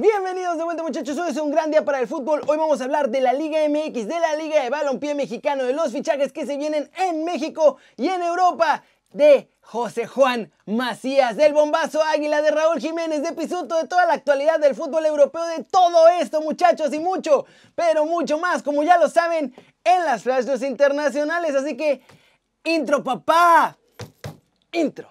Bienvenidos de vuelta muchachos, hoy es un gran día para el fútbol. Hoy vamos a hablar de la Liga MX, de la Liga de Balompié Mexicano, de los fichajes que se vienen en México y en Europa, de José Juan Macías, del bombazo Águila, de Raúl Jiménez, de Pisuto, de toda la actualidad del fútbol europeo, de todo esto muchachos y mucho, pero mucho más, como ya lo saben, en las flashes internacionales. Así que, intro papá, intro.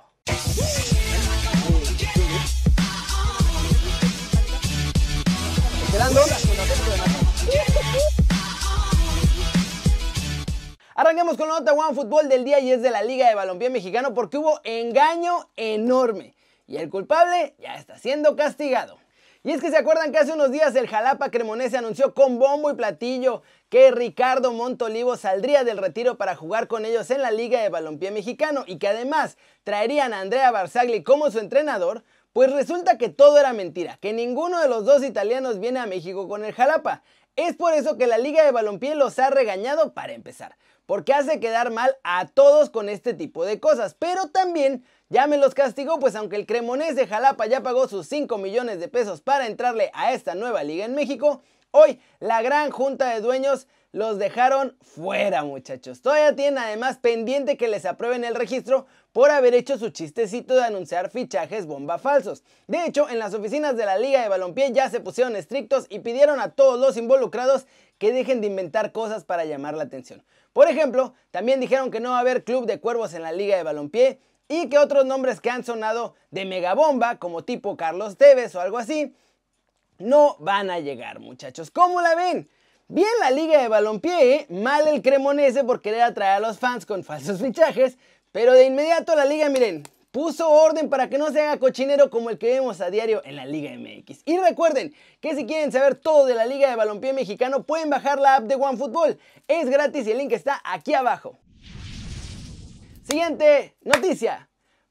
Arrancamos con la nota One Fútbol del día y es de la Liga de Balompié Mexicano porque hubo engaño enorme y el culpable ya está siendo castigado. Y es que se acuerdan que hace unos días el Jalapa Cremonese anunció con bombo y platillo que Ricardo Montolivo saldría del retiro para jugar con ellos en la Liga de Balompié Mexicano y que además traerían a Andrea Barzagli como su entrenador, pues resulta que todo era mentira, que ninguno de los dos italianos viene a México con el Jalapa. Es por eso que la Liga de Balompié los ha regañado para empezar, porque hace quedar mal a todos con este tipo de cosas, pero también ya me los castigó, pues aunque el Cremonés de Jalapa ya pagó sus 5 millones de pesos para entrarle a esta nueva liga en México, hoy la gran junta de dueños los dejaron fuera muchachos. Todavía tienen además pendiente que les aprueben el registro por haber hecho su chistecito de anunciar fichajes bomba falsos. De hecho, en las oficinas de la Liga de Balompié ya se pusieron estrictos y pidieron a todos los involucrados que dejen de inventar cosas para llamar la atención. Por ejemplo, también dijeron que no va a haber club de cuervos en la Liga de Balompié y que otros nombres que han sonado de megabomba, como tipo Carlos Tevez o algo así, no van a llegar, muchachos. ¿Cómo la ven? Bien la liga de balompié, ¿eh? mal el cremonese por querer atraer a los fans con falsos fichajes, pero de inmediato la liga, miren, puso orden para que no se haga cochinero como el que vemos a diario en la Liga MX. Y recuerden que si quieren saber todo de la Liga de Balompié Mexicano pueden bajar la app de OneFootball. Es gratis y el link está aquí abajo. Siguiente noticia.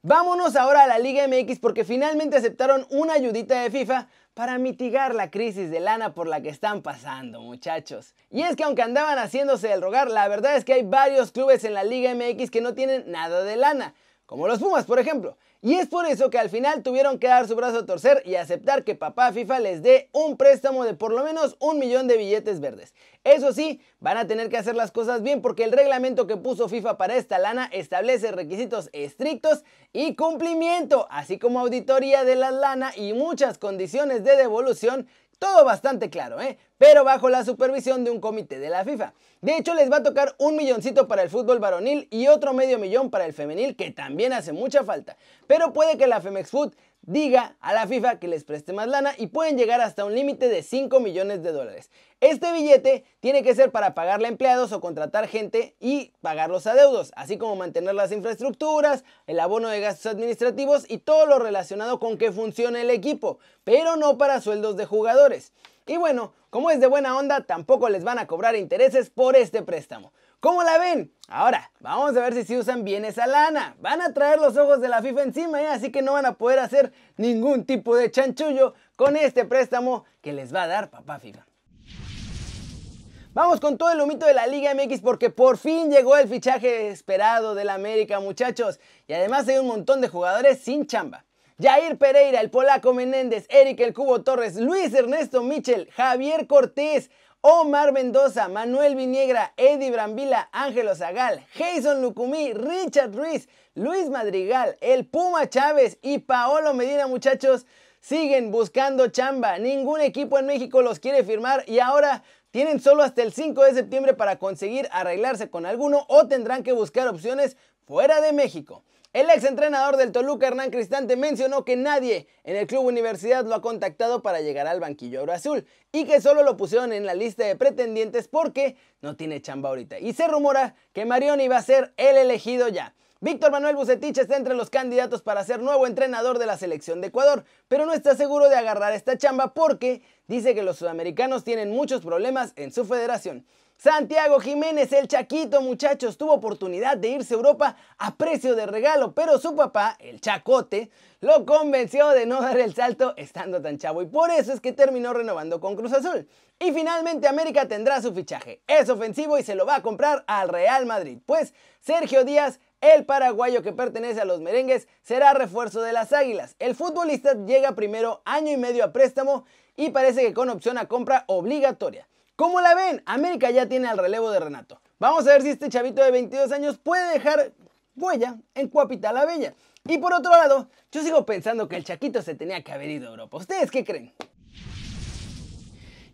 Vámonos ahora a la Liga MX porque finalmente aceptaron una ayudita de FIFA para mitigar la crisis de lana por la que están pasando, muchachos. Y es que aunque andaban haciéndose el rogar, la verdad es que hay varios clubes en la Liga MX que no tienen nada de lana, como los Pumas, por ejemplo. Y es por eso que al final tuvieron que dar su brazo a torcer y aceptar que papá FIFA les dé un préstamo de por lo menos un millón de billetes verdes. Eso sí, van a tener que hacer las cosas bien porque el reglamento que puso FIFA para esta lana establece requisitos estrictos y cumplimiento, así como auditoría de la lana y muchas condiciones de devolución todo bastante claro, ¿eh? Pero bajo la supervisión de un comité de la FIFA. De hecho, les va a tocar un milloncito para el fútbol varonil y otro medio millón para el femenil, que también hace mucha falta. Pero puede que la Femex Food diga a la FIFA que les preste más lana y pueden llegar hasta un límite de 5 millones de dólares. Este billete tiene que ser para pagarle a empleados o contratar gente y pagar los adeudos, así como mantener las infraestructuras, el abono de gastos administrativos y todo lo relacionado con que funcione el equipo, pero no para sueldos de jugadores. Y bueno, como es de buena onda, tampoco les van a cobrar intereses por este préstamo. ¿Cómo la ven? Ahora, vamos a ver si sí usan bien esa lana. Van a traer los ojos de la FIFA encima, ¿eh? así que no van a poder hacer ningún tipo de chanchullo con este préstamo que les va a dar papá FIFA. Vamos con todo el humito de la Liga MX porque por fin llegó el fichaje esperado del América, muchachos. Y además hay un montón de jugadores sin chamba. Jair Pereira, el polaco Menéndez, Eric el Cubo Torres, Luis Ernesto Michel, Javier Cortés, Omar Mendoza, Manuel Viniegra, Eddie Brambila, Ángelo Zagal, Jason Lucumí, Richard Ruiz, Luis Madrigal, el Puma Chávez y Paolo Medina, muchachos, siguen buscando chamba. Ningún equipo en México los quiere firmar y ahora tienen solo hasta el 5 de septiembre para conseguir arreglarse con alguno o tendrán que buscar opciones fuera de México. El ex entrenador del Toluca, Hernán Cristante, mencionó que nadie en el club universidad lo ha contactado para llegar al banquillo azul y que solo lo pusieron en la lista de pretendientes porque no tiene chamba ahorita. Y se rumora que Marioni va a ser el elegido ya. Víctor Manuel Bucetich está entre los candidatos para ser nuevo entrenador de la selección de Ecuador, pero no está seguro de agarrar esta chamba porque dice que los sudamericanos tienen muchos problemas en su federación. Santiago Jiménez, el Chaquito, muchachos, tuvo oportunidad de irse a Europa a precio de regalo, pero su papá, el Chacote, lo convenció de no dar el salto estando tan chavo y por eso es que terminó renovando con Cruz Azul. Y finalmente América tendrá su fichaje. Es ofensivo y se lo va a comprar al Real Madrid, pues Sergio Díaz el paraguayo que pertenece a los merengues será refuerzo de las águilas. El futbolista llega primero año y medio a préstamo y parece que con opción a compra obligatoria. ¿Cómo la ven? América ya tiene al relevo de Renato. Vamos a ver si este chavito de 22 años puede dejar huella en Cuapita la Bella. Y por otro lado, yo sigo pensando que el Chaquito se tenía que haber ido a Europa. ¿Ustedes qué creen?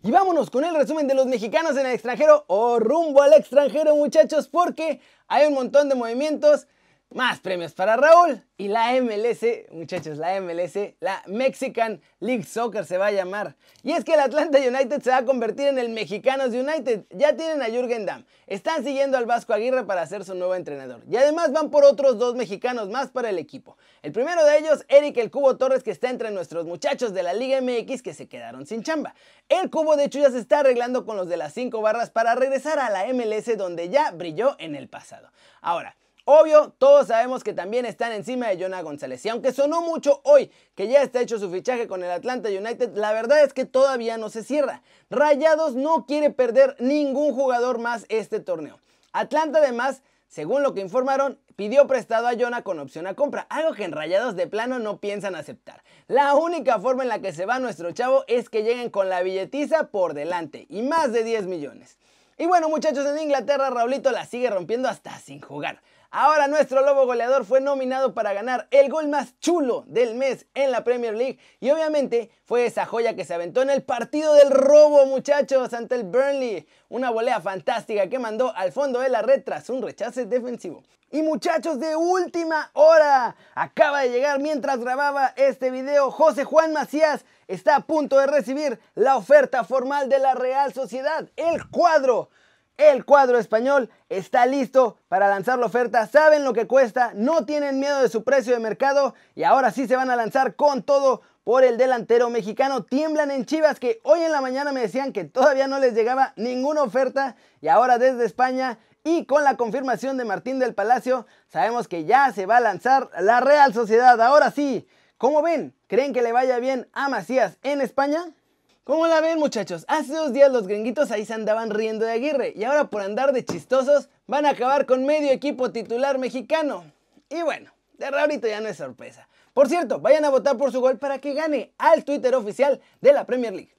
Y vámonos con el resumen de los mexicanos en el extranjero o rumbo al extranjero muchachos porque hay un montón de movimientos más premios para Raúl. Y la MLS, muchachos, la MLS, la Mexican League Soccer se va a llamar. Y es que el Atlanta United se va a convertir en el Mexicanos United. Ya tienen a Jürgen Damm. Están siguiendo al Vasco Aguirre para ser su nuevo entrenador. Y además van por otros dos mexicanos más para el equipo. El primero de ellos, Eric El Cubo Torres, que está entre nuestros muchachos de la Liga MX que se quedaron sin chamba. El Cubo, de hecho, se está arreglando con los de las 5 barras para regresar a la MLS donde ya brilló en el pasado. Ahora, Obvio, todos sabemos que también están encima de Jonah González. Y aunque sonó mucho hoy que ya está hecho su fichaje con el Atlanta United, la verdad es que todavía no se cierra. Rayados no quiere perder ningún jugador más este torneo. Atlanta además, según lo que informaron, pidió prestado a Jonah con opción a compra, algo que en Rayados de plano no piensan aceptar. La única forma en la que se va nuestro chavo es que lleguen con la billetiza por delante y más de 10 millones. Y bueno muchachos, en Inglaterra Raulito la sigue rompiendo hasta sin jugar. Ahora nuestro lobo goleador fue nominado para ganar el gol más chulo del mes en la Premier League y obviamente fue esa joya que se aventó en el partido del robo muchachos ante el Burnley. Una volea fantástica que mandó al fondo de la red tras un rechace defensivo. Y muchachos de última hora, acaba de llegar mientras grababa este video José Juan Macías está a punto de recibir la oferta formal de la Real Sociedad, el cuadro el cuadro español está listo para lanzar la oferta, saben lo que cuesta, no tienen miedo de su precio de mercado y ahora sí se van a lanzar con todo por el delantero mexicano. Tiemblan en Chivas que hoy en la mañana me decían que todavía no les llegaba ninguna oferta y ahora desde España y con la confirmación de Martín del Palacio sabemos que ya se va a lanzar la Real Sociedad. Ahora sí, ¿cómo ven? ¿Creen que le vaya bien a Macías en España? ¿Cómo la ven muchachos? Hace dos días los gringuitos ahí se andaban riendo de Aguirre y ahora por andar de chistosos van a acabar con medio equipo titular mexicano. Y bueno, de Raurito ya no es sorpresa. Por cierto, vayan a votar por su gol para que gane al Twitter oficial de la Premier League.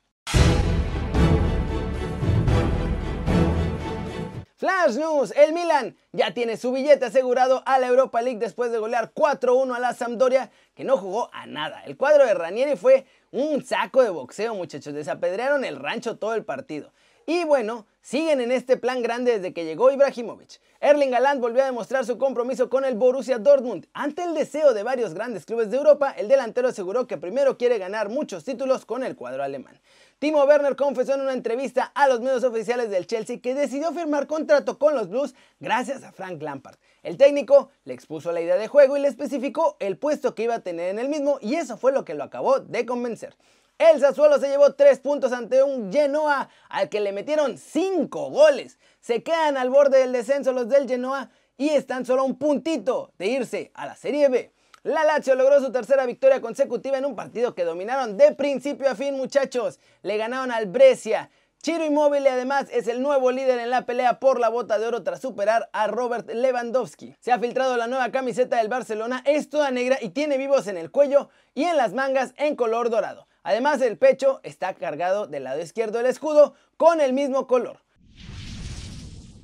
Flash News, el Milan ya tiene su billete asegurado a la Europa League después de golear 4-1 a la Sampdoria, que no jugó a nada. El cuadro de Ranieri fue un saco de boxeo, muchachos, desapedrearon el rancho todo el partido. Y bueno, siguen en este plan grande desde que llegó Ibrahimovic. Erling Haaland volvió a demostrar su compromiso con el Borussia Dortmund. Ante el deseo de varios grandes clubes de Europa, el delantero aseguró que primero quiere ganar muchos títulos con el cuadro alemán. Timo Werner confesó en una entrevista a los medios oficiales del Chelsea que decidió firmar contrato con los Blues gracias a Frank Lampard. El técnico le expuso la idea de juego y le especificó el puesto que iba a tener en el mismo y eso fue lo que lo acabó de convencer. El Sassuolo se llevó 3 puntos ante un Genoa al que le metieron 5 goles. Se quedan al borde del descenso los del Genoa y están solo un puntito de irse a la Serie B. La Lazio logró su tercera victoria consecutiva en un partido que dominaron de principio a fin, muchachos. Le ganaron al Brescia. Chiro Immobile además es el nuevo líder en la pelea por la bota de oro tras superar a Robert Lewandowski. Se ha filtrado la nueva camiseta del Barcelona, es toda negra y tiene vivos en el cuello y en las mangas en color dorado. Además el pecho está cargado del lado izquierdo del escudo con el mismo color.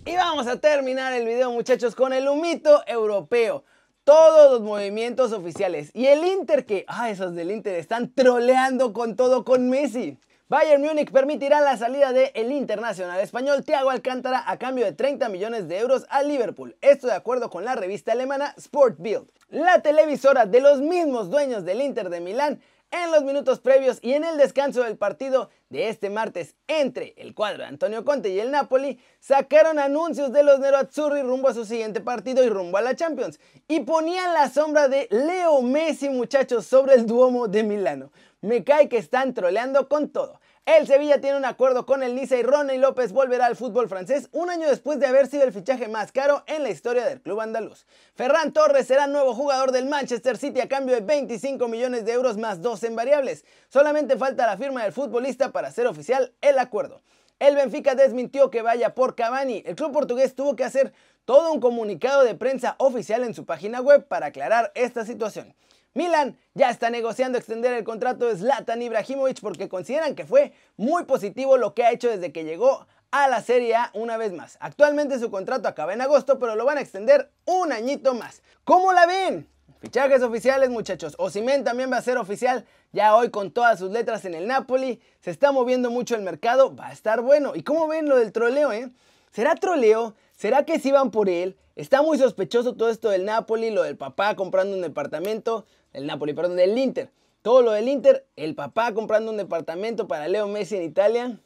Y vamos a terminar el video muchachos con el humito europeo todos los movimientos oficiales. Y el Inter que, ah, esos del Inter están troleando con todo con Messi. Bayern Múnich permitirá la salida del el internacional español Thiago Alcántara a cambio de 30 millones de euros a Liverpool. Esto de acuerdo con la revista alemana Sport Bild. La televisora de los mismos dueños del Inter de Milán en los minutos previos y en el descanso del partido de este martes entre el cuadro de Antonio Conte y el Napoli, sacaron anuncios de los Nerazzurri rumbo a su siguiente partido y rumbo a la Champions. Y ponían la sombra de Leo Messi, muchachos, sobre el Duomo de Milano. Me cae que están troleando con todo. El Sevilla tiene un acuerdo con el Niza y Ronnie López volverá al fútbol francés un año después de haber sido el fichaje más caro en la historia del club andaluz. Ferran Torres será nuevo jugador del Manchester City a cambio de 25 millones de euros más dos en variables. Solamente falta la firma del futbolista para hacer oficial el acuerdo. El Benfica desmintió que vaya por Cavani. El club portugués tuvo que hacer todo un comunicado de prensa oficial en su página web para aclarar esta situación. Milan ya está negociando extender el contrato de Zlatan Ibrahimovic porque consideran que fue muy positivo lo que ha hecho desde que llegó a la Serie A una vez más. Actualmente su contrato acaba en agosto, pero lo van a extender un añito más. ¿Cómo la ven? Fichajes oficiales, muchachos. Osimen también va a ser oficial ya hoy con todas sus letras en el Napoli. Se está moviendo mucho el mercado, va a estar bueno. ¿Y cómo ven lo del troleo, eh? ¿Será troleo? ¿Será que sí van por él? Está muy sospechoso todo esto del Napoli, lo del papá comprando un departamento, el Napoli, perdón, del Inter. Todo lo del Inter, el papá comprando un departamento para Leo Messi en Italia.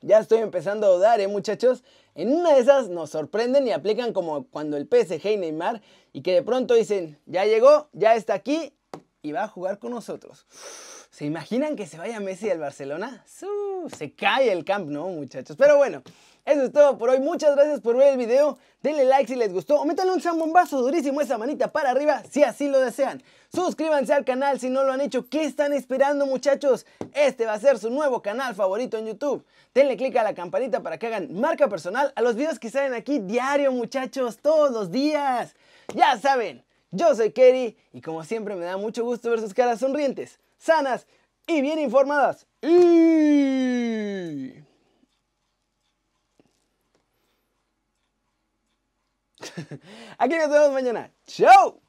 Ya estoy empezando a dudar, ¿eh, muchachos? En una de esas nos sorprenden y aplican como cuando el PSG y Neymar y que de pronto dicen, ya llegó, ya está aquí y va a jugar con nosotros. ¿Se imaginan que se vaya Messi al Barcelona? Se cae el camp, ¿no, muchachos? Pero bueno, eso es todo por hoy. Muchas gracias por ver el video. Denle like si les gustó o métanle un zambombazo durísimo esa manita para arriba si así lo desean. Suscríbanse al canal si no lo han hecho. ¿Qué están esperando muchachos? Este va a ser su nuevo canal favorito en YouTube. Denle click a la campanita para que hagan marca personal a los videos que salen aquí diario muchachos, todos los días. Ya saben, yo soy Kerry y como siempre me da mucho gusto ver sus caras sonrientes, sanas y bien informadas. Y... Aquí nos vemos mañana. ¡Chao!